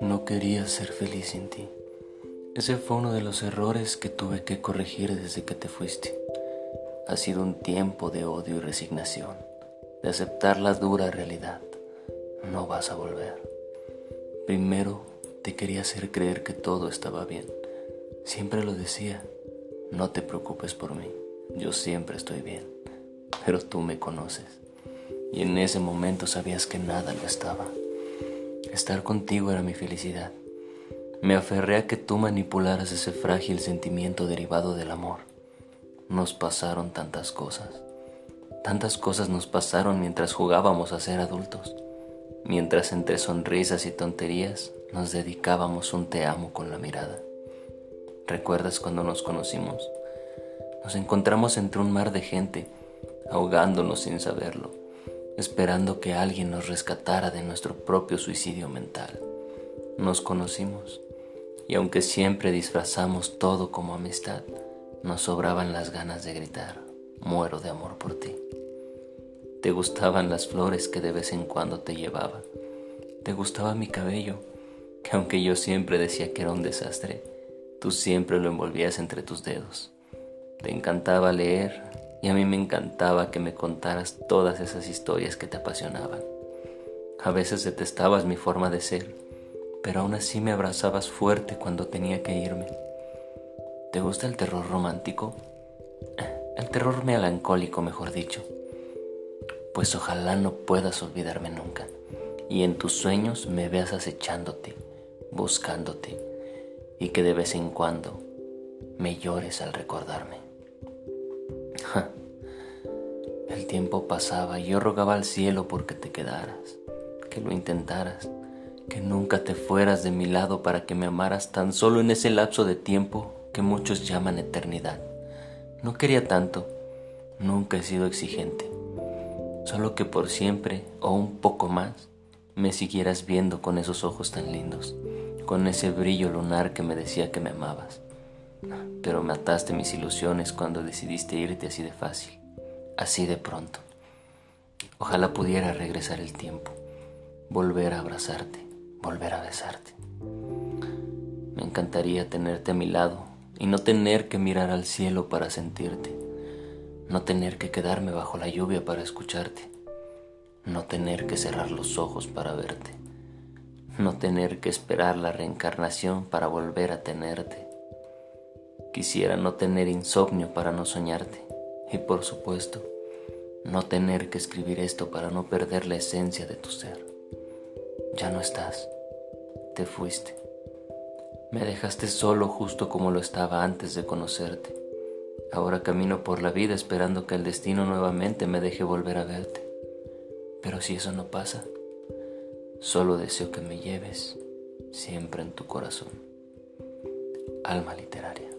No quería ser feliz sin ti. Ese fue uno de los errores que tuve que corregir desde que te fuiste. Ha sido un tiempo de odio y resignación, de aceptar la dura realidad. No vas a volver. Primero te quería hacer creer que todo estaba bien. Siempre lo decía, no te preocupes por mí, yo siempre estoy bien. Pero tú me conoces. Y en ese momento sabías que nada lo estaba. Estar contigo era mi felicidad. Me aferré a que tú manipularas ese frágil sentimiento derivado del amor. Nos pasaron tantas cosas. Tantas cosas nos pasaron mientras jugábamos a ser adultos. Mientras entre sonrisas y tonterías nos dedicábamos un te amo con la mirada. ¿Recuerdas cuando nos conocimos? Nos encontramos entre un mar de gente, ahogándonos sin saberlo esperando que alguien nos rescatara de nuestro propio suicidio mental. Nos conocimos y aunque siempre disfrazamos todo como amistad, nos sobraban las ganas de gritar, muero de amor por ti. Te gustaban las flores que de vez en cuando te llevaba. Te gustaba mi cabello, que aunque yo siempre decía que era un desastre, tú siempre lo envolvías entre tus dedos. Te encantaba leer y a mí me encantaba que me contaras todas esas historias que te apasionaban. A veces detestabas mi forma de ser, pero aún así me abrazabas fuerte cuando tenía que irme. ¿Te gusta el terror romántico? El terror melancólico, mejor dicho. Pues ojalá no puedas olvidarme nunca y en tus sueños me veas acechándote, buscándote y que de vez en cuando me llores al recordarme. El tiempo pasaba y yo rogaba al cielo porque te quedaras, que lo intentaras, que nunca te fueras de mi lado para que me amaras tan solo en ese lapso de tiempo que muchos llaman eternidad. No quería tanto, nunca he sido exigente, solo que por siempre o un poco más me siguieras viendo con esos ojos tan lindos, con ese brillo lunar que me decía que me amabas pero me ataste mis ilusiones cuando decidiste irte así de fácil, así de pronto. Ojalá pudiera regresar el tiempo, volver a abrazarte, volver a besarte. Me encantaría tenerte a mi lado y no tener que mirar al cielo para sentirte, no tener que quedarme bajo la lluvia para escucharte, no tener que cerrar los ojos para verte, no tener que esperar la reencarnación para volver a tenerte Quisiera no tener insomnio para no soñarte y por supuesto no tener que escribir esto para no perder la esencia de tu ser. Ya no estás, te fuiste. Me dejaste solo justo como lo estaba antes de conocerte. Ahora camino por la vida esperando que el destino nuevamente me deje volver a verte. Pero si eso no pasa, solo deseo que me lleves siempre en tu corazón. Alma literaria.